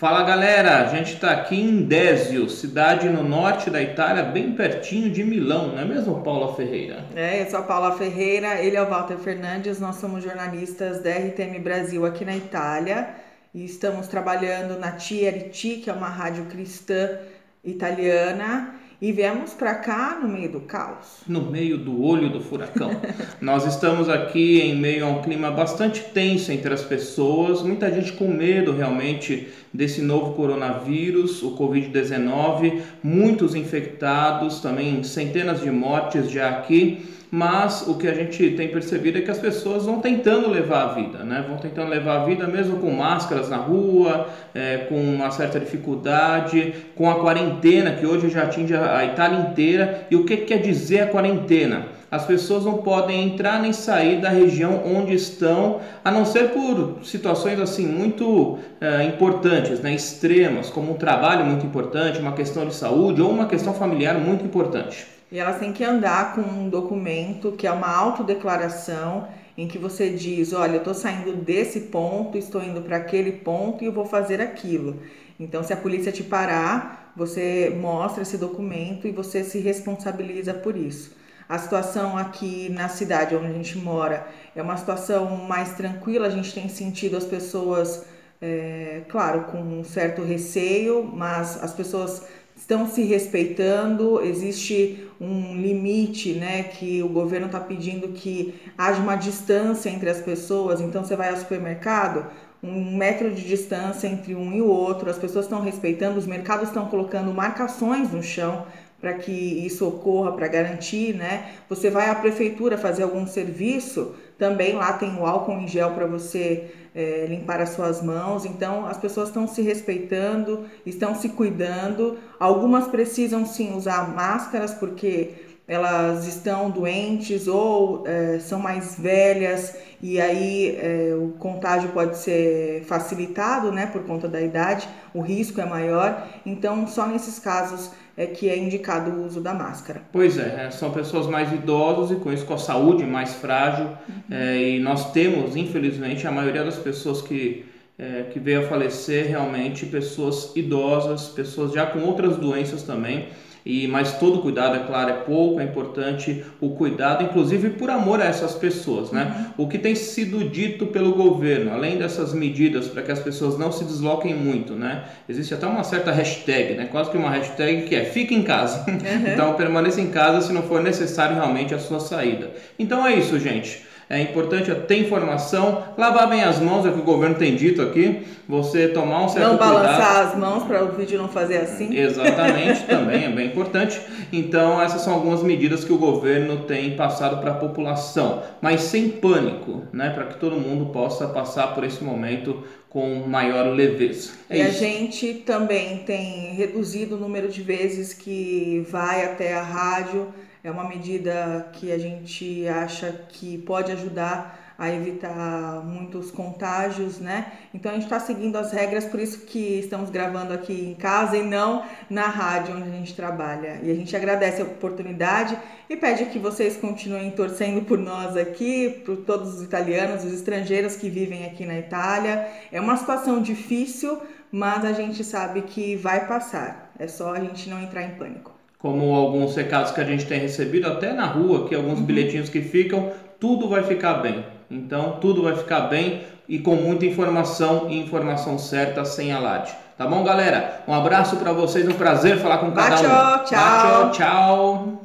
Fala galera, a gente está aqui em Désio, cidade no norte da Itália, bem pertinho de Milão, não é mesmo, Paula Ferreira? É, eu sou a Paula Ferreira, ele é o Walter Fernandes, nós somos jornalistas da RTM Brasil aqui na Itália e estamos trabalhando na TRT, que é uma rádio cristã italiana, e viemos para cá no meio do caos. No meio do olho do furacão. Nós estamos aqui em meio a um clima bastante tenso entre as pessoas, muita gente com medo realmente desse novo coronavírus, o Covid-19, muitos infectados, também centenas de mortes já aqui mas o que a gente tem percebido é que as pessoas vão tentando levar a vida, né? Vão tentando levar a vida mesmo com máscaras na rua, é, com uma certa dificuldade, com a quarentena que hoje já atinge a Itália inteira. E o que quer dizer a quarentena? As pessoas não podem entrar nem sair da região onde estão, a não ser por situações assim muito é, importantes, né, extremas, como um trabalho muito importante, uma questão de saúde ou uma questão familiar muito importante. E elas têm que andar com um documento que é uma autodeclaração em que você diz, olha, eu estou saindo desse ponto, estou indo para aquele ponto e eu vou fazer aquilo. Então, se a polícia te parar, você mostra esse documento e você se responsabiliza por isso. A situação aqui na cidade onde a gente mora é uma situação mais tranquila, a gente tem sentido as pessoas, é, claro, com um certo receio, mas as pessoas estão se respeitando, existe um limite, né, que o governo está pedindo que haja uma distância entre as pessoas. Então você vai ao supermercado, um metro de distância entre um e o outro. As pessoas estão respeitando, os mercados estão colocando marcações no chão para que isso ocorra, para garantir, né? Você vai à prefeitura fazer algum serviço, também lá tem o álcool em gel para você é, limpar as suas mãos. Então, as pessoas estão se respeitando, estão se cuidando. Algumas precisam sim usar máscaras porque elas estão doentes ou é, são mais velhas e aí é, o contágio pode ser facilitado, né, por conta da idade, o risco é maior. Então, só nesses casos é que é indicado o uso da máscara. Pois é, é são pessoas mais idosas e com isso com a saúde mais frágil. Uhum. É, e nós temos, infelizmente, a maioria das pessoas que é, que veio a falecer realmente pessoas idosas, pessoas já com outras doenças também e mas todo cuidado, é claro, é pouco, é importante o cuidado, inclusive por amor a essas pessoas, né? Uhum. O que tem sido dito pelo governo, além dessas medidas para que as pessoas não se desloquem muito, né? Existe até uma certa hashtag, né? Quase que uma hashtag que é fique em casa. Uhum. então permaneça em casa se não for necessário realmente a sua saída. Então é isso, gente. É importante ter informação, lavar bem as mãos, é o que o governo tem dito aqui. Você tomar um certo não cuidado. Não balançar as mãos para o vídeo não fazer assim. Exatamente, também é bem importante. Então, essas são algumas medidas que o governo tem passado para a população, mas sem pânico, né? Para que todo mundo possa passar por esse momento com maior leveza. É e isso. a gente também tem reduzido o número de vezes que vai até a rádio é uma medida que a gente acha que pode ajudar a evitar muitos contágios, né? Então a gente está seguindo as regras, por isso que estamos gravando aqui em casa e não na rádio onde a gente trabalha. E a gente agradece a oportunidade e pede que vocês continuem torcendo por nós aqui, por todos os italianos, os estrangeiros que vivem aqui na Itália. É uma situação difícil, mas a gente sabe que vai passar. É só a gente não entrar em pânico como alguns recados que a gente tem recebido até na rua, que alguns uhum. bilhetinhos que ficam, tudo vai ficar bem. Então, tudo vai ficar bem e com muita informação e informação certa sem alarde. Tá bom, galera? Um abraço para vocês, um prazer falar com cada um. Tchau, tchau.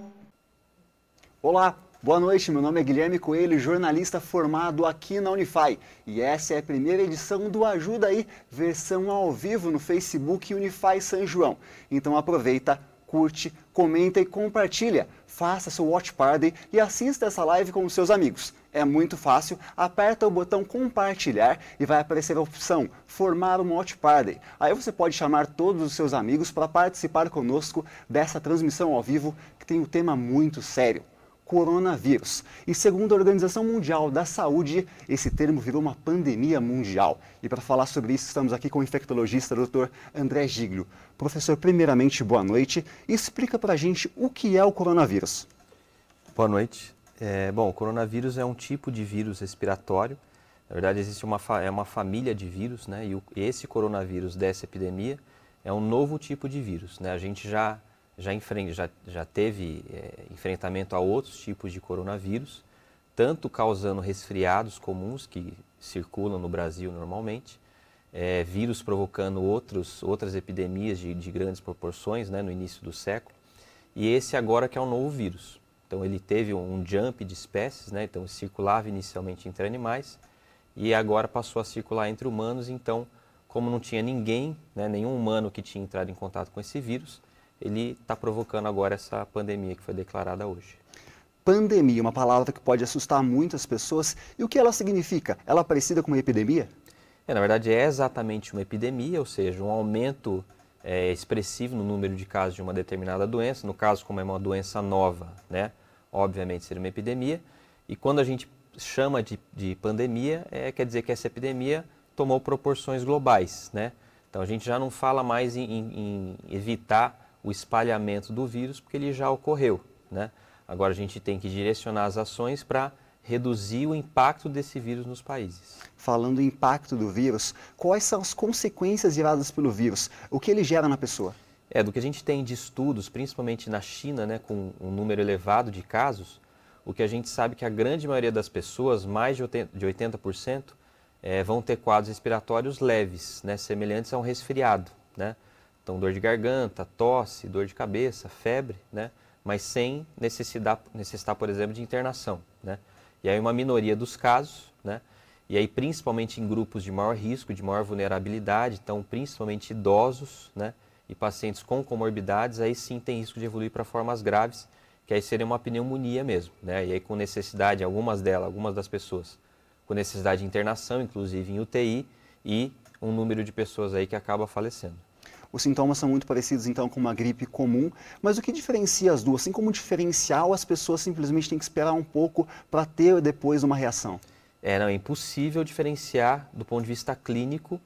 Olá, boa noite. Meu nome é Guilherme Coelho, jornalista formado aqui na Unify. E essa é a primeira edição do Ajuda aí, versão ao vivo no Facebook Unify São João. Então aproveita, curte, comenta e compartilha. Faça seu watch party e assista essa live com os seus amigos. É muito fácil, aperta o botão compartilhar e vai aparecer a opção formar um watch party. Aí você pode chamar todos os seus amigos para participar conosco dessa transmissão ao vivo que tem um tema muito sério coronavírus. E segundo a Organização Mundial da Saúde, esse termo virou uma pandemia mundial. E para falar sobre isso, estamos aqui com o infectologista Dr. André Giglio. Professor, primeiramente, boa noite. Explica para a gente o que é o coronavírus. Boa noite. É, bom, o coronavírus é um tipo de vírus respiratório Na verdade, existe uma, é uma família de vírus, né? E o, esse coronavírus dessa epidemia é um novo tipo de vírus, né? A gente já já, já, já teve é, enfrentamento a outros tipos de coronavírus, tanto causando resfriados comuns que circulam no Brasil normalmente, é, vírus provocando outros, outras epidemias de, de grandes proporções né, no início do século, e esse agora que é um novo vírus. Então ele teve um jump de espécies, né, então circulava inicialmente entre animais, e agora passou a circular entre humanos, então como não tinha ninguém, né, nenhum humano que tinha entrado em contato com esse vírus, ele está provocando agora essa pandemia que foi declarada hoje. Pandemia, uma palavra que pode assustar muitas pessoas. E o que ela significa? Ela é parecida com uma epidemia? É, na verdade, é exatamente uma epidemia, ou seja, um aumento é, expressivo no número de casos de uma determinada doença. No caso, como é uma doença nova, né? obviamente seria uma epidemia. E quando a gente chama de, de pandemia, é, quer dizer que essa epidemia tomou proporções globais. Né? Então a gente já não fala mais em, em, em evitar o espalhamento do vírus, porque ele já ocorreu. Né? Agora a gente tem que direcionar as ações para reduzir o impacto desse vírus nos países. Falando em impacto do vírus, quais são as consequências geradas pelo vírus? O que ele gera na pessoa? É, do que a gente tem de estudos, principalmente na China, né, com um número elevado de casos, o que a gente sabe é que a grande maioria das pessoas, mais de 80%, é, vão ter quadros respiratórios leves, né, semelhantes a um resfriado. Né? Então, dor de garganta, tosse, dor de cabeça, febre, né? mas sem necessitar, necessitar, por exemplo, de internação. Né? E aí uma minoria dos casos, né? e aí principalmente em grupos de maior risco, de maior vulnerabilidade, então principalmente idosos né? e pacientes com comorbidades, aí sim tem risco de evoluir para formas graves, que aí seria uma pneumonia mesmo. Né? E aí com necessidade, algumas delas, algumas das pessoas, com necessidade de internação, inclusive em UTI, e um número de pessoas aí que acaba falecendo. Os sintomas são muito parecidos então com uma gripe comum, mas o que diferencia as duas? Assim como diferencial, as pessoas simplesmente têm que esperar um pouco para ter depois uma reação. É, não, é impossível diferenciar do ponto de vista clínico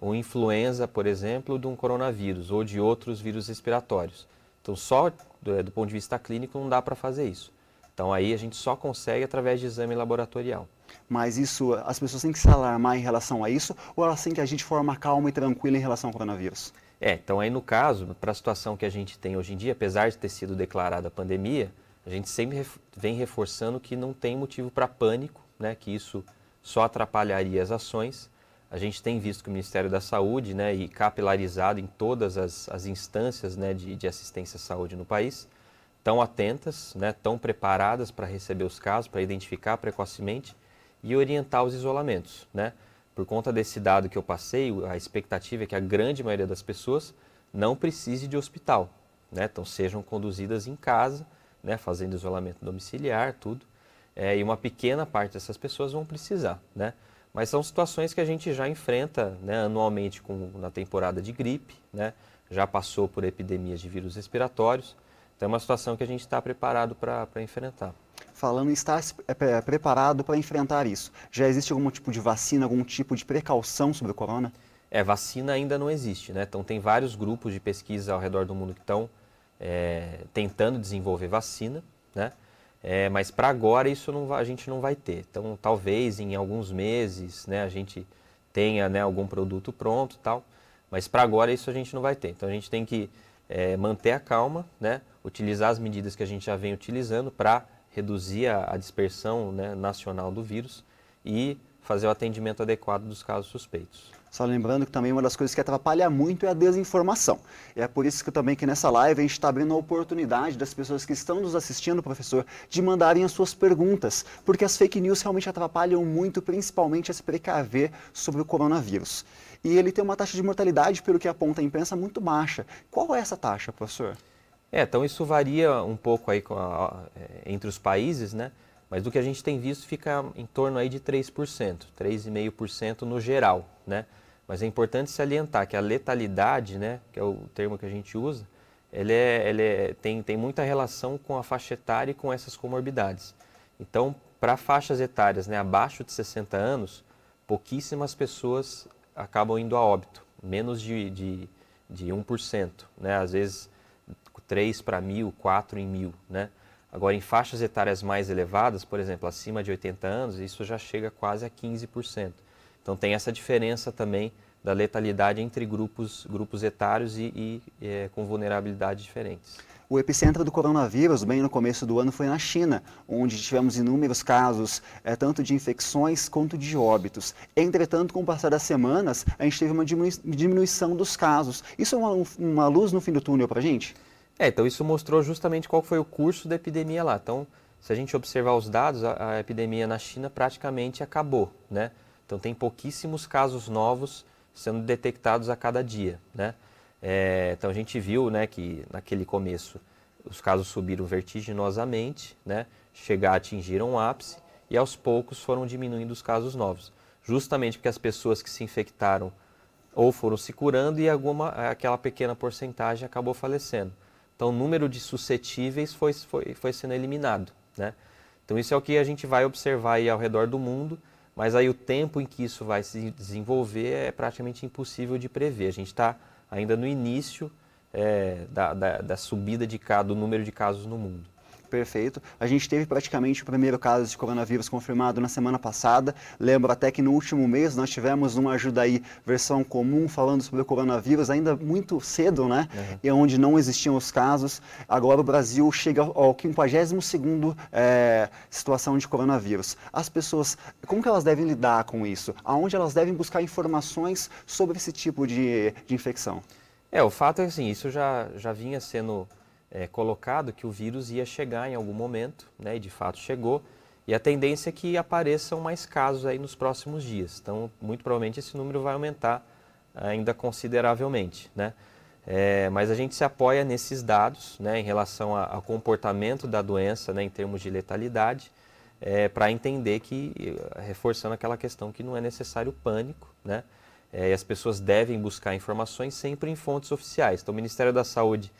uma influenza, por exemplo, de um coronavírus ou de outros vírus respiratórios. Então, só do, é, do ponto de vista clínico não dá para fazer isso. Então, aí a gente só consegue através de exame laboratorial. Mas isso, as pessoas têm que se alarmar em relação a isso ou elas têm que agir de forma calma e tranquila em relação ao coronavírus? É, então aí no caso, para a situação que a gente tem hoje em dia, apesar de ter sido declarada a pandemia, a gente sempre vem reforçando que não tem motivo para pânico, né, que isso só atrapalharia as ações. A gente tem visto que o Ministério da Saúde, né, e capilarizado em todas as, as instâncias né, de, de assistência à saúde no país, estão atentas, né, estão preparadas para receber os casos, para identificar precocemente e orientar os isolamentos. Né? Por conta desse dado que eu passei, a expectativa é que a grande maioria das pessoas não precise de hospital, né? Então sejam conduzidas em casa, né? Fazendo isolamento domiciliar, tudo. É, e uma pequena parte dessas pessoas vão precisar, né? Mas são situações que a gente já enfrenta né, anualmente com, na temporada de gripe, né? Já passou por epidemias de vírus respiratórios. Então é uma situação que a gente está preparado para enfrentar falando em estar é, preparado para enfrentar isso. Já existe algum tipo de vacina, algum tipo de precaução sobre o corona? É, vacina ainda não existe, né? Então tem vários grupos de pesquisa ao redor do mundo que estão é, tentando desenvolver vacina, né? É, mas para agora isso não, a gente não vai ter. Então talvez em alguns meses, né, a gente tenha né, algum produto pronto, tal. Mas para agora isso a gente não vai ter. Então a gente tem que é, manter a calma, né? Utilizar as medidas que a gente já vem utilizando para reduzir a, a dispersão né, nacional do vírus e fazer o atendimento adequado dos casos suspeitos. Só lembrando que também uma das coisas que atrapalha muito é a desinformação. E é por isso que também que nessa live a gente está abrindo a oportunidade das pessoas que estão nos assistindo, professor, de mandarem as suas perguntas, porque as fake news realmente atrapalham muito, principalmente a se precaver sobre o coronavírus. E ele tem uma taxa de mortalidade, pelo que aponta a imprensa, muito baixa. Qual é essa taxa, professor? É, então isso varia um pouco aí a, é, entre os países, né? Mas do que a gente tem visto fica em torno aí de 3%, 3,5% no geral, né? Mas é importante salientar que a letalidade, né, que é o termo que a gente usa, ele, é, ele é, tem, tem muita relação com a faixa etária e com essas comorbidades. Então, para faixas etárias né, abaixo de 60 anos, pouquíssimas pessoas acabam indo a óbito, menos de, de, de 1%. Né? Às vezes 3 para mil, 4 em mil, né? Agora, em faixas etárias mais elevadas, por exemplo, acima de 80 anos, isso já chega quase a 15%. Então, tem essa diferença também da letalidade entre grupos, grupos etários e, e é, com vulnerabilidades diferentes. O epicentro do coronavírus, bem no começo do ano, foi na China, onde tivemos inúmeros casos, é, tanto de infecções quanto de óbitos. Entretanto, com o passar das semanas, a gente teve uma diminuição dos casos. Isso é uma, uma luz no fim do túnel para a gente? É, então isso mostrou justamente qual foi o curso da epidemia lá. Então, se a gente observar os dados, a, a epidemia na China praticamente acabou, né? Então tem pouquíssimos casos novos sendo detectados a cada dia, né? É, então a gente viu, né, que naquele começo os casos subiram vertiginosamente, né? Chegar atingiram um ápice e aos poucos foram diminuindo os casos novos, justamente porque as pessoas que se infectaram ou foram se curando e alguma aquela pequena porcentagem acabou falecendo. Então, o número de suscetíveis foi, foi, foi sendo eliminado. Né? Então, isso é o que a gente vai observar aí ao redor do mundo, mas aí o tempo em que isso vai se desenvolver é praticamente impossível de prever. A gente está ainda no início é, da, da, da, subida de, do número de casos no mundo perfeito. A gente teve praticamente o primeiro caso de coronavírus confirmado na semana passada. Lembro até que no último mês nós tivemos uma ajuda aí, versão comum, falando sobre o coronavírus, ainda muito cedo, né? Uhum. E onde não existiam os casos. Agora o Brasil chega ao 52º é, situação de coronavírus. As pessoas, como que elas devem lidar com isso? Aonde elas devem buscar informações sobre esse tipo de, de infecção? É, o fato é assim, isso já, já vinha sendo é, colocado que o vírus ia chegar em algum momento, né, e de fato chegou, e a tendência é que apareçam mais casos aí nos próximos dias. Então, muito provavelmente esse número vai aumentar ainda consideravelmente, né? É, mas a gente se apoia nesses dados, né, em relação ao comportamento da doença, né, em termos de letalidade, é, para entender que, reforçando aquela questão que não é necessário pânico, né, é, e as pessoas devem buscar informações sempre em fontes oficiais. Então, o Ministério da Saúde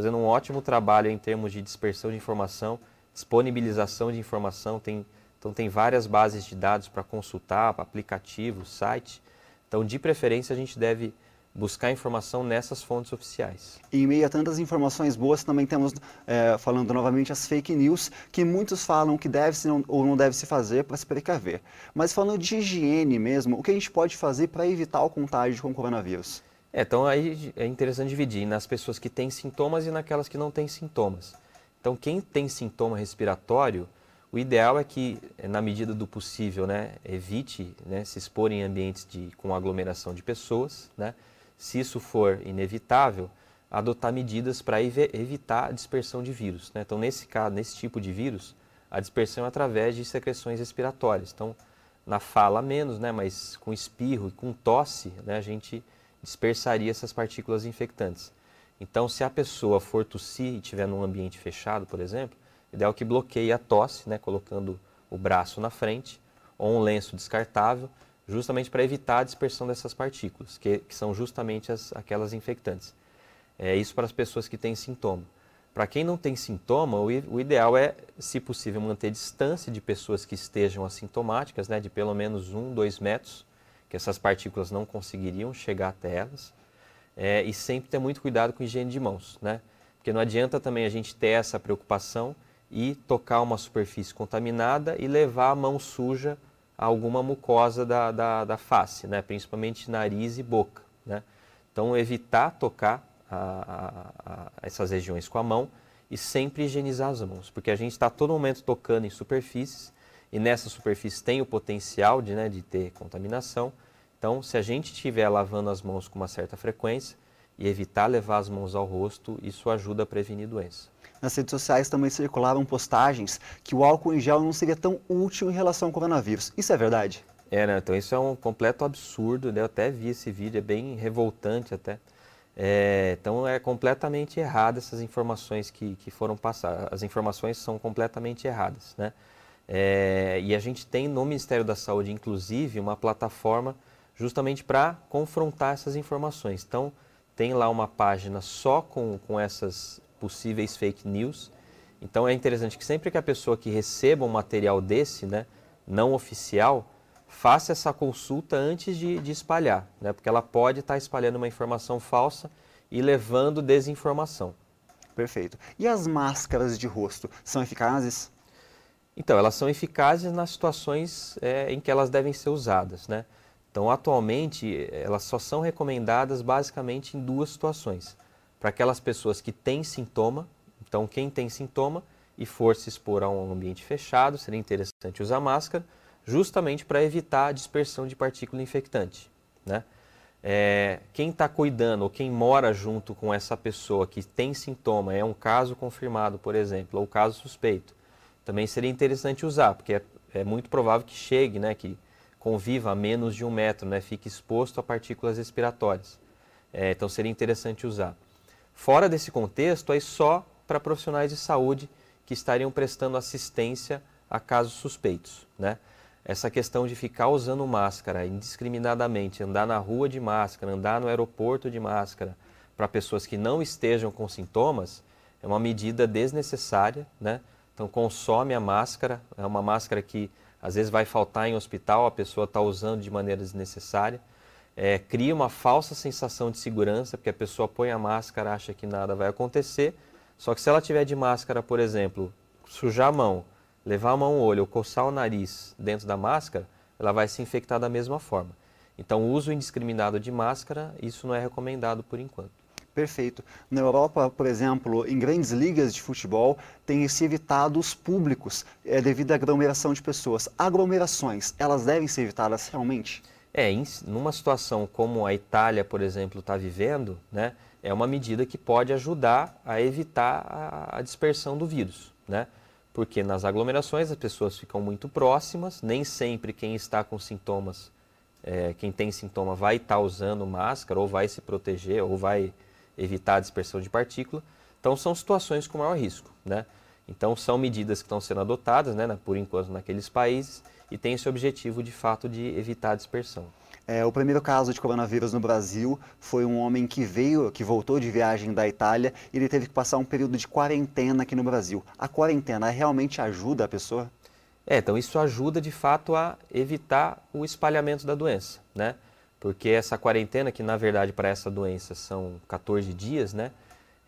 fazendo um ótimo trabalho em termos de dispersão de informação, disponibilização de informação. Tem, então, tem várias bases de dados para consultar, aplicativos, site. Então, de preferência, a gente deve buscar informação nessas fontes oficiais. E em meio a tantas informações boas, também temos, é, falando novamente, as fake news, que muitos falam que deve se ou não deve se fazer para se precaver. Mas falando de higiene mesmo, o que a gente pode fazer para evitar o contágio com o coronavírus? É, então aí é interessante dividir nas pessoas que têm sintomas e naquelas que não têm sintomas. Então, quem tem sintoma respiratório, o ideal é que, na medida do possível, né, evite né, se expor em ambientes de, com aglomeração de pessoas. Né? Se isso for inevitável, adotar medidas para evitar a dispersão de vírus. Né? Então, nesse caso, nesse tipo de vírus, a dispersão é através de secreções respiratórias. Então, na fala menos, né, mas com espirro e com tosse, né, a gente dispersaria essas partículas infectantes. Então, se a pessoa for tossir e estiver num ambiente fechado, por exemplo, ideal que bloqueie a tosse, né, colocando o braço na frente, ou um lenço descartável, justamente para evitar a dispersão dessas partículas, que, que são justamente as, aquelas infectantes. É isso para as pessoas que têm sintoma. Para quem não tem sintoma, o, o, ideal é, se possível, manter distância de pessoas que estejam assintomáticas, né, de pelo menos um, dois metros, que essas partículas não conseguiriam chegar até elas. É, e sempre ter muito cuidado com higiene de mãos, né? Porque não adianta também a gente ter essa preocupação e tocar uma superfície contaminada e levar a mão suja a alguma mucosa da, da, da face, né? principalmente nariz e boca. Né? Então, evitar tocar a, a, a essas regiões com a mão e sempre higienizar as mãos, porque a gente está todo momento tocando em superfícies e nessa superfície tem o potencial de, né, de ter contaminação. Então, se a gente estiver lavando as mãos com uma certa frequência e evitar levar as mãos ao rosto, isso ajuda a prevenir doença. Nas redes sociais também circulavam postagens que o álcool em gel não seria tão útil em relação ao coronavírus. Isso é verdade? É, né? então isso é um completo absurdo. Né? Eu até vi esse vídeo, é bem revoltante até. É, então é completamente errado essas informações que, que foram passadas. As informações são completamente erradas, né? É, e a gente tem no Ministério da Saúde, inclusive, uma plataforma justamente para confrontar essas informações. Então, tem lá uma página só com, com essas possíveis fake news. Então, é interessante que sempre que a pessoa que receba um material desse, né, não oficial, faça essa consulta antes de, de espalhar, né, porque ela pode estar tá espalhando uma informação falsa e levando desinformação. Perfeito. E as máscaras de rosto são eficazes? Então, elas são eficazes nas situações é, em que elas devem ser usadas, né? Então, atualmente, elas só são recomendadas basicamente em duas situações. Para aquelas pessoas que têm sintoma, então quem tem sintoma e for se expor a um ambiente fechado, seria interessante usar máscara, justamente para evitar a dispersão de partícula infectante, né? É, quem está cuidando ou quem mora junto com essa pessoa que tem sintoma, é um caso confirmado, por exemplo, ou caso suspeito, também seria interessante usar, porque é, é muito provável que chegue, né, que conviva a menos de um metro, né, fique exposto a partículas respiratórias. É, então seria interessante usar. Fora desse contexto, aí só para profissionais de saúde que estariam prestando assistência a casos suspeitos, né? essa questão de ficar usando máscara indiscriminadamente, andar na rua de máscara, andar no aeroporto de máscara, para pessoas que não estejam com sintomas, é uma medida desnecessária, né? Então consome a máscara, é uma máscara que às vezes vai faltar em hospital, a pessoa está usando de maneira desnecessária. É, cria uma falsa sensação de segurança, porque a pessoa põe a máscara, acha que nada vai acontecer. Só que se ela tiver de máscara, por exemplo, sujar a mão, levar a mão ao olho ou coçar o nariz dentro da máscara, ela vai se infectar da mesma forma. Então, uso indiscriminado de máscara, isso não é recomendado por enquanto. Perfeito. Na Europa, por exemplo, em grandes ligas de futebol, tem se evitado os públicos é, devido à aglomeração de pessoas. Aglomerações, elas devem ser evitadas realmente? É, em numa situação como a Itália, por exemplo, está vivendo, né, é uma medida que pode ajudar a evitar a, a dispersão do vírus, né? porque nas aglomerações as pessoas ficam muito próximas, nem sempre quem está com sintomas, é, quem tem sintoma vai estar usando máscara, ou vai se proteger, ou vai evitar a dispersão de partícula. Então são situações com maior risco, né? Então são medidas que estão sendo adotadas, né, por enquanto naqueles países, e tem esse objetivo de fato de evitar a dispersão. É, o primeiro caso de coronavírus no Brasil foi um homem que veio, que voltou de viagem da Itália e ele teve que passar um período de quarentena aqui no Brasil. A quarentena realmente ajuda a pessoa? É, então isso ajuda de fato a evitar o espalhamento da doença, né? Porque essa quarentena, que na verdade para essa doença são 14 dias, né?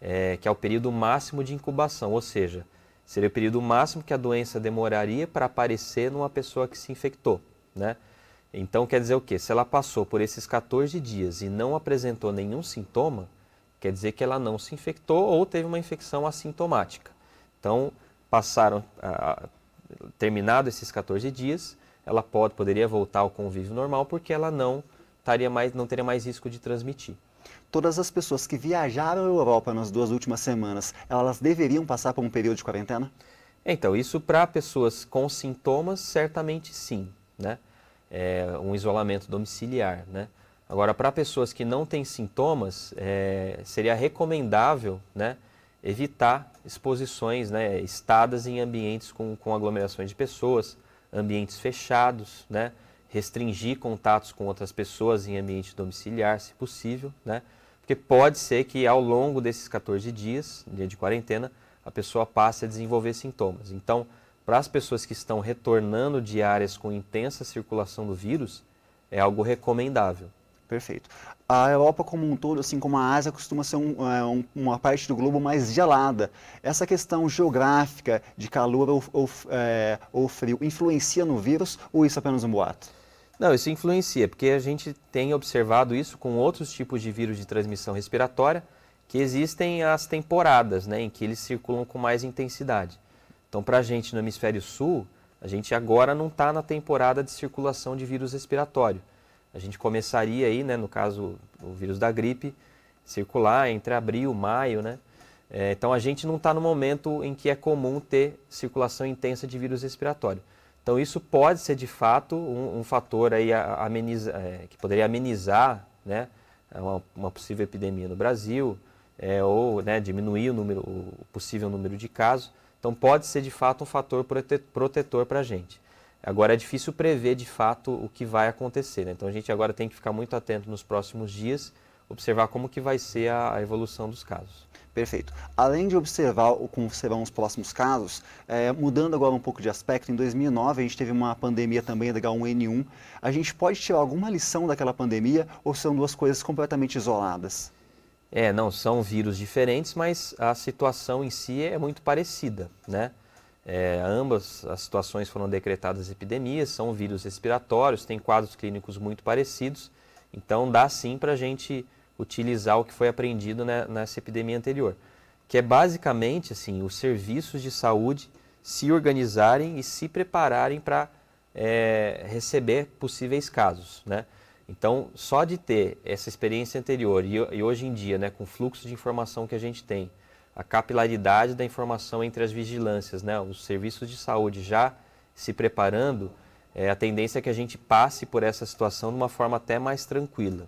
É, que é o período máximo de incubação, ou seja, seria o período máximo que a doença demoraria para aparecer numa pessoa que se infectou, né? Então quer dizer o quê? Se ela passou por esses 14 dias e não apresentou nenhum sintoma, quer dizer que ela não se infectou ou teve uma infecção assintomática. Então, passaram, ah, terminado esses 14 dias, ela pode, poderia voltar ao convívio normal porque ela não, estaria mais, não teria mais risco de transmitir. Todas as pessoas que viajaram à Europa nas duas últimas semanas, elas deveriam passar por um período de quarentena? Então, isso para pessoas com sintomas, certamente sim, né? é, um isolamento domiciliar. Né? Agora, para pessoas que não têm sintomas, é, seria recomendável né, evitar exposições né, estadas em ambientes com, com aglomerações de pessoas, ambientes fechados, né, restringir contatos com outras pessoas em ambiente domiciliar, se possível, né, porque pode ser que ao longo desses 14 dias, dia de quarentena, a pessoa passe a desenvolver sintomas. Então, para as pessoas que estão retornando de áreas com intensa circulação do vírus, é algo recomendável. Perfeito. A Europa como um todo, assim como a Ásia, costuma ser um, é, um, uma parte do globo mais gelada. Essa questão geográfica de calor ou, ou, é, ou frio influencia no vírus ou isso é apenas um boato? Não, isso influencia, porque a gente tem observado isso com outros tipos de vírus de transmissão respiratória, que existem as temporadas, né, em que eles circulam com mais intensidade. Então, para a gente no hemisfério sul, a gente agora não está na temporada de circulação de vírus respiratório. A gente começaria aí, né, no caso, o vírus da gripe, circular entre abril, maio, né? É, então a gente não está no momento em que é comum ter circulação intensa de vírus respiratório. Então isso pode ser de fato um, um fator aí ameniza, é, que poderia amenizar né, uma, uma, possível epidemia no Brasil é, ou né, diminuir o, número, o possível número de casos. Então pode ser de fato um fator protetor para a gente. Agora é difícil prever de fato o que vai acontecer. Né? Então a gente agora tem que ficar muito atento nos próximos dias, observar como que vai ser a, evolução dos casos. Perfeito. Além de observar como serão os próximos casos, é, mudando agora um pouco de aspecto, em 2009 a gente teve uma pandemia também da H1N1. A gente pode tirar alguma lição daquela pandemia ou são duas coisas completamente isoladas? É, não, são vírus diferentes, mas a situação em si é muito parecida, né? É, ambas as situações foram decretadas epidemias, são vírus respiratórios, têm quadros clínicos muito parecidos, então dá sim para a gente utilizar o que foi aprendido né, nessa epidemia anterior, que é basicamente assim, os serviços de saúde se organizarem e se prepararem para é, receber possíveis casos, né? Então, só de ter essa experiência anterior e, e hoje em dia, né, com o fluxo de informação que a gente tem, a capilaridade da informação entre as vigilâncias, né, os serviços de saúde já se preparando, é, a tendência é que a gente passe por essa situação de uma forma até mais tranquila.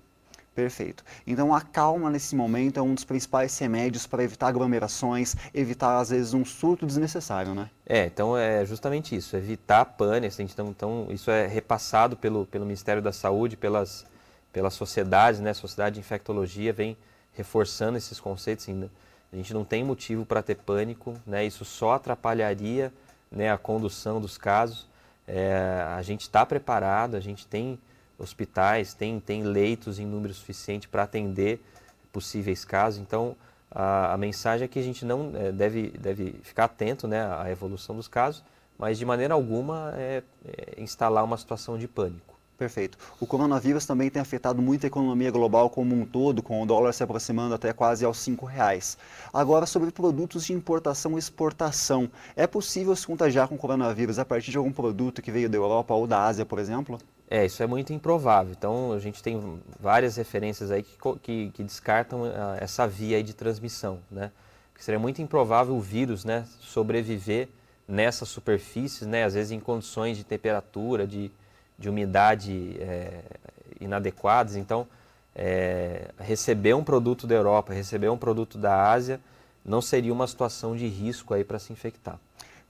Perfeito. Então a calma nesse momento é um dos principais remédios para evitar aglomerações, evitar às vezes um surto desnecessário, né? É, então é justamente isso, evitar pânico. Então, então isso é repassado pelo, pelo Ministério da Saúde, pelas, pelas sociedades, né? A Sociedade de Infectologia vem reforçando esses conceitos. Ainda. A gente não tem motivo para ter pânico, né? Isso só atrapalharia né, a condução dos casos. É, a gente está preparado, a gente tem hospitais, tem, tem leitos em número suficiente para atender possíveis casos. Então, a, a, mensagem é que a gente não é, deve, deve ficar atento né, à evolução dos casos, mas de maneira alguma é, é instalar uma situação de pânico. Perfeito. O coronavírus também tem afetado muito a economia global como um todo, com o dólar se aproximando até quase aos R$ reais. Agora, sobre produtos de importação e exportação. É possível se contagiar com o coronavírus a partir de algum produto que veio da Europa ou da Ásia, por exemplo? É, isso é muito improvável. Então, a gente tem várias referências aí que, que, que descartam uh, essa via de transmissão, né? Porque seria muito improvável o vírus, né, sobreviver nessas superfícies, né, às vezes em condições de temperatura, de, de umidade é, inadequadas. Então, é, receber um produto da Europa, receber um produto da Ásia, não seria uma situação de risco aí para se infectar.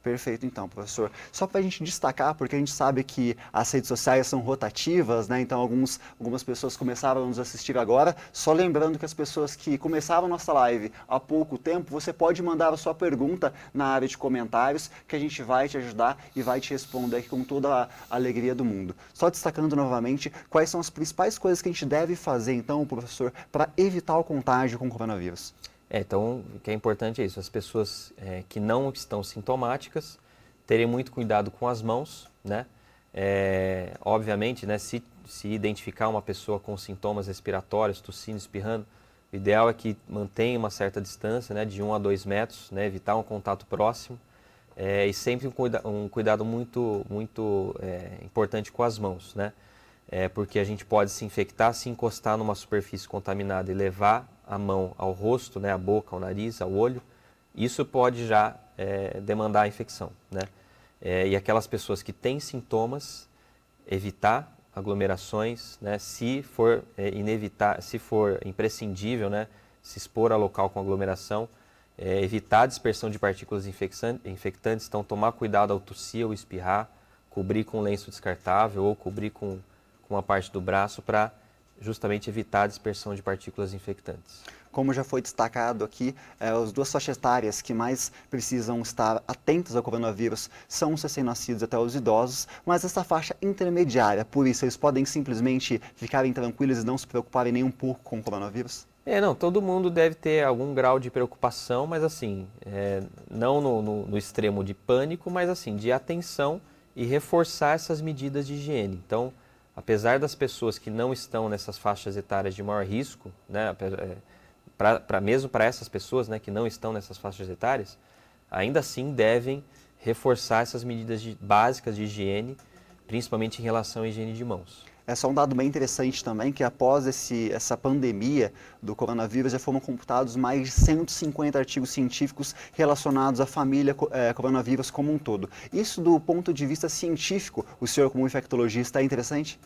Perfeito, então, professor. Só para a gente destacar, porque a gente sabe que as redes sociais são rotativas, né? Então, alguns, algumas pessoas começaram a nos assistir agora. Só lembrando que as pessoas que começaram nossa live há pouco tempo, você pode mandar a sua pergunta na área de comentários, que a gente vai te ajudar e vai te responder aqui com toda a alegria do mundo. Só destacando novamente, quais são as principais coisas que a gente deve fazer, então, professor, para evitar o contágio com o coronavírus? É, então, o que é importante é isso, as pessoas é, que não estão sintomáticas terem muito cuidado com as mãos, né? É, obviamente, né, se, se identificar uma pessoa com sintomas respiratórios, tossindo, espirrando, o ideal é que mantenha uma certa distância, né, de 1 a 2 metros, né, evitar um contato próximo é, e sempre um, cuida um cuidado muito, muito é, importante com as mãos, né? É, porque a gente pode se infectar se encostar numa superfície contaminada e levar a mão ao rosto, né, a boca, ao nariz, ao olho, isso pode já é, demandar a infecção. Né? É, e aquelas pessoas que têm sintomas, evitar aglomerações, né? se for é, inevitar, se for imprescindível, né? se expor a local com aglomeração, é, evitar a dispersão de partículas infectantes, então tomar cuidado ao tossir ou espirrar, cobrir com lenço descartável ou cobrir com, com uma parte do braço para justamente evitar a dispersão de partículas infectantes. Como já foi destacado aqui, é, as duas faixas etárias que mais precisam estar atentas ao coronavírus são os recém-nascidos até os idosos, mas essa faixa intermediária, por isso eles podem simplesmente ficarem tranquilos e não se preocuparem nem um pouco com o coronavírus? É, não, todo mundo deve ter algum grau de preocupação, mas assim, é, não no, no, no extremo de pânico, mas assim, de atenção e reforçar essas medidas de higiene. Então, apesar das pessoas que não estão nessas faixas etárias de maior risco, né, é, pra, pra mesmo para essas pessoas né, que não estão nessas faixas etárias, ainda assim devem reforçar essas medidas de, básicas de higiene, principalmente em relação à higiene de mãos. É só um dado bem interessante também que após esse, essa pandemia do coronavírus já foram computados mais de 150 artigos científicos relacionados à família é, coronavírus como um todo. Isso do ponto de vista científico, o senhor como infectologista é interessante?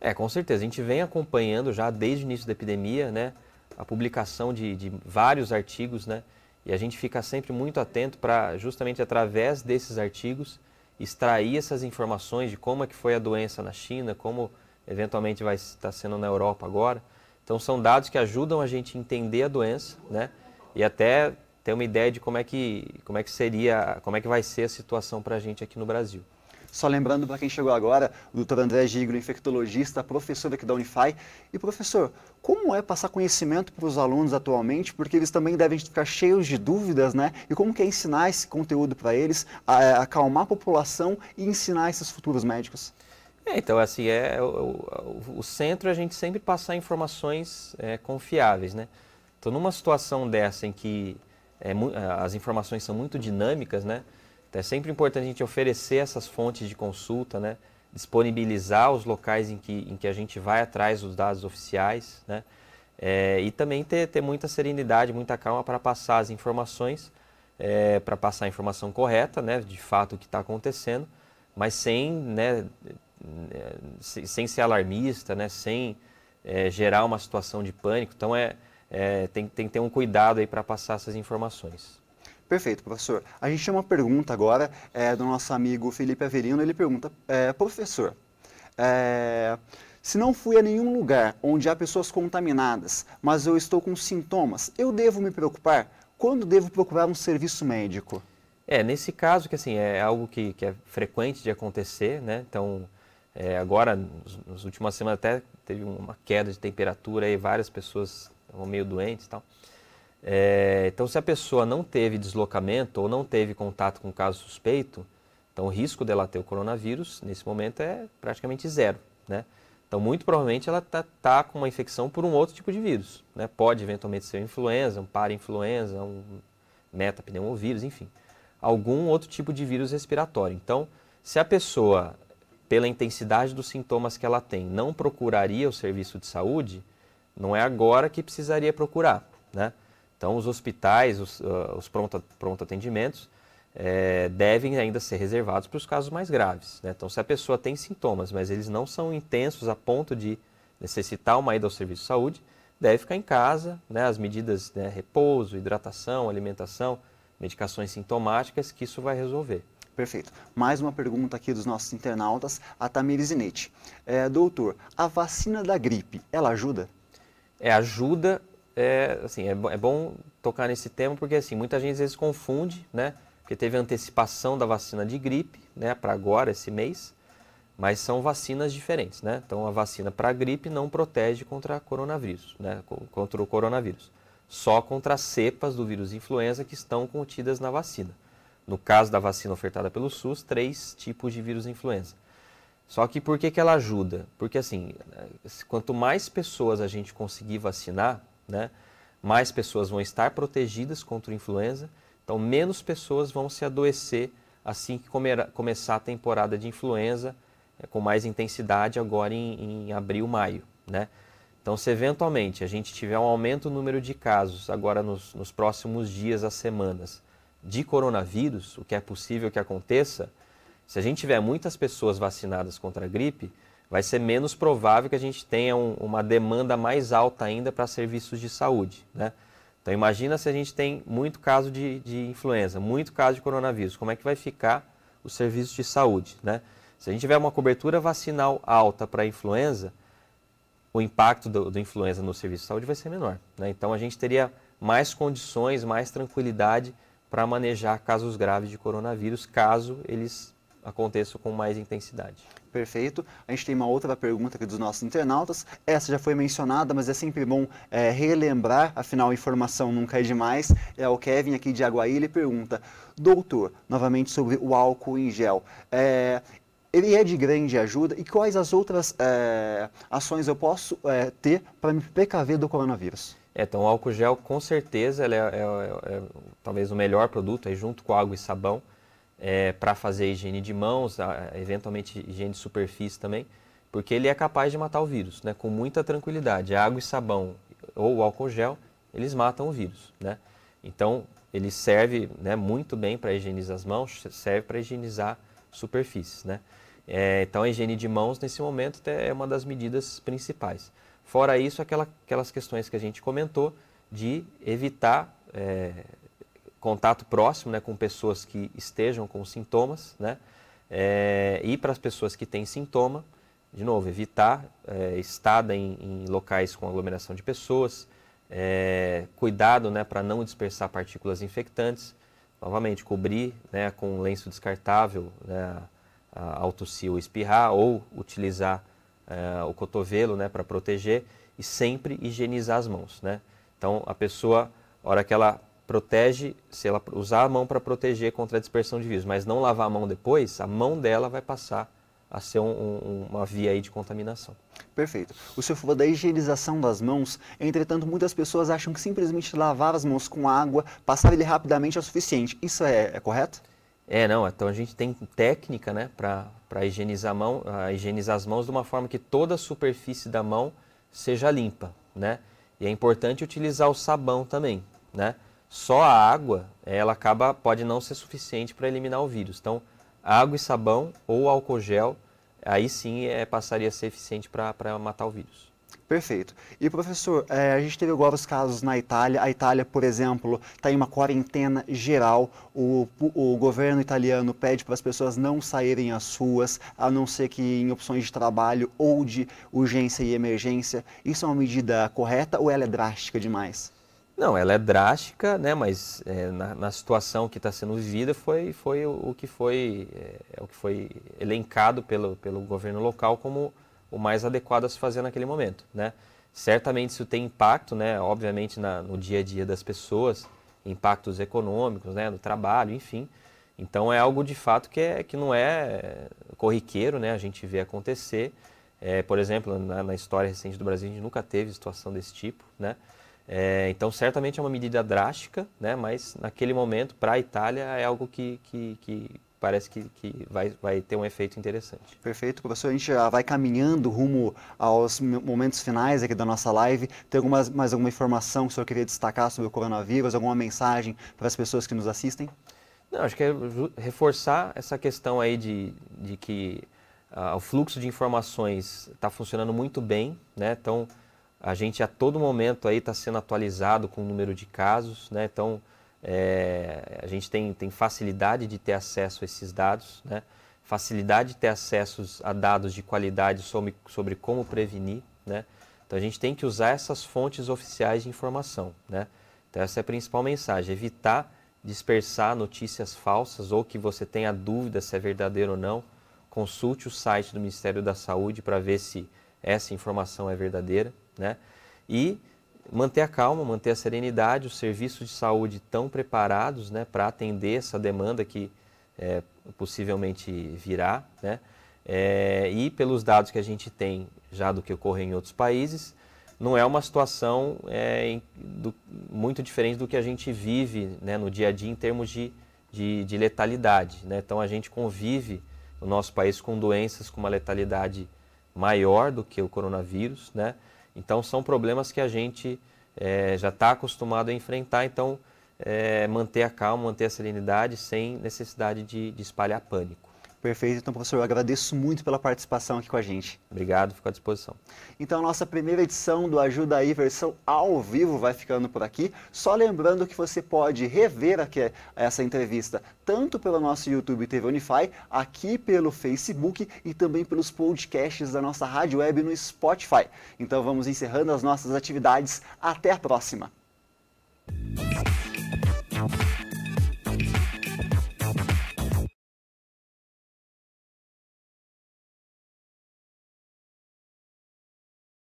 É, com certeza. A gente vem acompanhando já desde o início da epidemia, né, a publicação de, de vários artigos, né, e a gente fica sempre muito atento para justamente através desses artigos extrair essas informações de como é que foi a doença na China, como eventualmente vai estar sendo na Europa agora. Então são dados que ajudam a gente a entender a doença, né? E até ter uma ideia de como é que, como é que seria, como é que vai ser a situação para a gente aqui no Brasil. Só lembrando para quem chegou agora, o Dr. André Gigro, infectologista, professor aqui da Unify. E professor, como é passar conhecimento para os alunos atualmente? Porque eles também devem ficar cheios de dúvidas, né? E como que é ensinar esse conteúdo para eles, acalmar a população e ensinar esses futuros médicos? É, então, assim, é, o, o, o, centro é a gente sempre passar informações é, confiáveis, né? Então, numa situação dessa em que é, as informações são muito dinâmicas, né? Então, é sempre importante a gente oferecer essas fontes de consulta, né? Disponibilizar os locais em que, em que a gente vai atrás dos dados oficiais, né? É, e também ter, ter muita serenidade, muita calma para passar as informações, é, para passar a informação correta, né? De fato o que está acontecendo, mas sem, né? Sem ser alarmista, né? sem é, gerar uma situação de pânico. Então é, é tem, tem que ter um cuidado aí para passar essas informações. Perfeito, professor. A gente tem uma pergunta agora é, do nosso amigo Felipe Averino. Ele pergunta, é, professor, é, se não fui a nenhum lugar onde há pessoas contaminadas, mas eu estou com sintomas, eu devo me preocupar? Quando devo procurar um serviço médico? É, nesse caso, que assim, é algo que, que é frequente de acontecer, né? Então, é, agora, nas últimas semanas até teve uma queda de temperatura e várias pessoas estavam meio doentes e tal. É, então, se a pessoa não teve deslocamento ou não teve contato com caso suspeito, então o risco dela ter o coronavírus nesse momento é praticamente zero, né? Então, muito provavelmente ela está tá com uma infecção por um outro tipo de vírus, né? Pode eventualmente ser influenza, um para-influenza, um metapneumovírus, enfim, algum outro tipo de vírus respiratório. Então, se a pessoa pela intensidade dos sintomas que ela tem, não procuraria o serviço de saúde, não é agora que precisaria procurar, né? Então, os hospitais, os, uh, os pronto, pronto atendimentos, é, devem ainda ser reservados para os casos mais graves. Né? Então, se a pessoa tem sintomas, mas eles não são intensos a ponto de necessitar uma ida ao serviço de saúde, deve ficar em casa, né? as medidas, né, repouso, hidratação, alimentação, medicações sintomáticas, que isso vai resolver. Perfeito. Mais uma pergunta aqui dos nossos internautas, a Tamires Inete. É, doutor, a vacina da gripe, ela ajuda? É, ajuda, é, assim, é, é bom tocar nesse tema porque assim, muita gente às vezes confunde, né? Porque teve antecipação da vacina de gripe, né, para agora, esse mês, mas são vacinas diferentes, né? Então a vacina para gripe não protege contra coronavírus, né? Contra o coronavírus. Só contra as cepas do vírus influenza que estão contidas na vacina no caso da vacina ofertada pelo SUS, três tipos de vírus influenza. Só que por que, que ela ajuda? Porque assim, quanto mais pessoas a gente conseguir vacinar, né, mais pessoas vão estar protegidas contra a influenza, então menos pessoas vão se adoecer assim que começar a temporada de influenza é, com mais intensidade agora em, em abril, maio, né? Então, se eventualmente a gente tiver um aumento no número de casos agora nos, nos próximos dias, as semanas, de coronavírus, o que é possível que aconteça, se a gente tiver muitas pessoas vacinadas contra a gripe, vai ser menos provável que a gente tenha um, uma demanda mais alta ainda para serviços de saúde. Né? Então imagina se a gente tem muito caso de, de, influenza, muito caso de coronavírus, como é que vai ficar os serviços de saúde? Né? Se a gente tiver uma cobertura vacinal alta para a influenza, o impacto do, do, influenza no serviço de saúde vai ser menor. Né? Então a gente teria mais condições, mais tranquilidade para manejar casos graves de coronavírus, caso eles aconteçam com mais intensidade. Perfeito. A gente tem uma outra pergunta aqui dos nossos internautas. Essa já foi mencionada, mas é sempre bom é, relembrar, afinal, informação nunca é demais. É o Kevin aqui de Aguaí, ele pergunta, doutor, novamente sobre o álcool em gel. É, ele é de grande ajuda e quais as outras é, ações eu posso é, ter para me precaver do coronavírus? É, então, o álcool gel, com certeza, é, é, é, é talvez o melhor produto, aí, junto com água e sabão, é, para fazer higiene de mãos, eventualmente higiene de superfície também, porque ele é capaz de matar o vírus, né, com muita tranquilidade. A água e sabão ou álcool gel, eles matam o vírus, né? Então, ele serve né, muito bem para higienizar as mãos, serve para higienizar superfícies, né? É, então, a higiene de mãos, nesse momento, é uma das medidas principais. Fora isso, aquela, aquelas questões que a gente comentou de evitar é, contato próximo né, com pessoas que estejam com sintomas, né? É, e para as pessoas que têm sintoma, de novo, evitar é, estada em, em, locais com aglomeração de pessoas, é, cuidado né, para não dispersar partículas infectantes, novamente, cobrir né, com lenço descartável né, ao tossir ou espirrar, ou utilizar uh, o cotovelo né, para proteger e sempre higienizar as mãos. Né? Então, a pessoa, a hora que ela protege, se ela usar a mão para proteger contra a dispersão de vírus, mas não lavar a mão depois, a mão dela vai passar a ser um, um, uma via aí de contaminação. Perfeito. O senhor falou da higienização das mãos, entretanto, muitas pessoas acham que simplesmente lavar as mãos com água, passar ele rapidamente é o suficiente. Isso é, é correto? É, não. Então a gente tem técnica né, para higienizar, a mão, higienizar as mãos de uma forma que toda a superfície da mão seja limpa. Né? E é importante utilizar o sabão também. Né? Só a água, ela acaba, pode não ser suficiente para eliminar o vírus. Então, água e sabão ou álcool gel, aí sim é, passaria a ser eficiente para matar o vírus. Perfeito. E professor, é, a gente teve agora os casos na Itália. A Itália, por exemplo, está em uma quarentena geral. O, o governo italiano pede para as pessoas não saírem às ruas, a não ser que em opções de trabalho ou de urgência e emergência. Isso é uma medida correta ou ela é drástica demais? Não, ela é drástica, né? Mas é, na, na, situação que está sendo vivida foi, foi o, o que foi é, é, o que foi elencado pelo, pelo governo local como o mais adequado a se fazer naquele momento, né? Certamente isso tem impacto, né? Obviamente na, no dia a dia das pessoas, impactos econômicos, né? No trabalho, enfim. Então é algo de fato que, é, que não é corriqueiro, né? A gente vê acontecer. É, por exemplo, na, na história recente do Brasil a gente nunca teve situação desse tipo, né? É, então, certamente é uma medida drástica, né? mas naquele momento, para a Itália, é algo que, que, que parece que, que vai, vai ter um efeito interessante. Perfeito, professor. A gente já vai caminhando rumo aos momentos finais aqui da nossa live. Tem alguma, mais alguma informação que o senhor queria destacar sobre o coronavírus? Alguma mensagem para as pessoas que nos assistem? Não, acho que é reforçar essa questão aí de, de que uh, o fluxo de informações está funcionando muito bem, né? Então, a gente a todo momento aí está sendo atualizado com o número de casos, né? Então é, a gente tem, tem facilidade de ter acesso a esses dados, né? Facilidade de ter acesso a dados de qualidade sobre, sobre como prevenir, né? Então a gente tem que usar essas fontes oficiais de informação, né? Então essa é a principal mensagem, evitar dispersar notícias falsas ou que você tenha dúvida se é verdadeiro ou não. Consulte o site do Ministério da Saúde para ver se essa informação é verdadeira né? E manter a calma, manter a serenidade, os serviços de saúde estão preparados né, para atender essa demanda que é, possivelmente virá, né? É, e pelos dados que a gente tem já do que ocorre em outros países, não é uma situação é, do, muito diferente do que a gente vive né, no dia a dia em termos de, de, de letalidade. Né? Então a gente convive no nosso país com doenças com uma letalidade maior do que o coronavírus, né? Então são problemas que a gente é, já está acostumado a enfrentar, então é, manter a calma, manter a serenidade sem necessidade de, de espalhar pânico. Perfeito. Então, professor, eu agradeço muito pela participação aqui com a gente. Obrigado, fico à disposição. Então, a nossa primeira edição do Ajuda Aí, versão ao vivo, vai ficando por aqui. Só lembrando que você pode rever aqui essa entrevista tanto pelo nosso YouTube TV Unify, aqui pelo Facebook e também pelos podcasts da nossa rádio web no Spotify. Então, vamos encerrando as nossas atividades. Até a próxima!